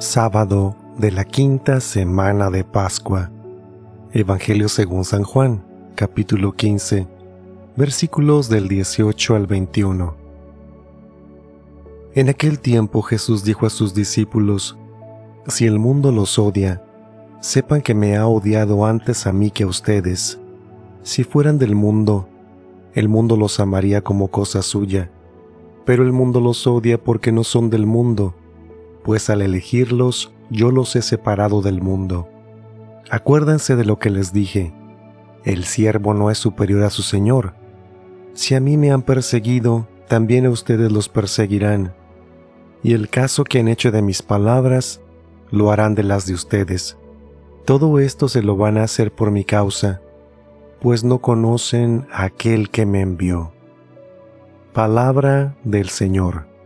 Sábado de la quinta semana de Pascua. Evangelio según San Juan, capítulo 15, versículos del 18 al 21. En aquel tiempo Jesús dijo a sus discípulos, Si el mundo los odia, sepan que me ha odiado antes a mí que a ustedes. Si fueran del mundo, el mundo los amaría como cosa suya, pero el mundo los odia porque no son del mundo, pues al elegirlos yo los he separado del mundo. Acuérdense de lo que les dije, el siervo no es superior a su Señor. Si a mí me han perseguido, también a ustedes los perseguirán, y el caso que han hecho de mis palabras, lo harán de las de ustedes. Todo esto se lo van a hacer por mi causa, pues no conocen a aquel que me envió. Palabra del Señor.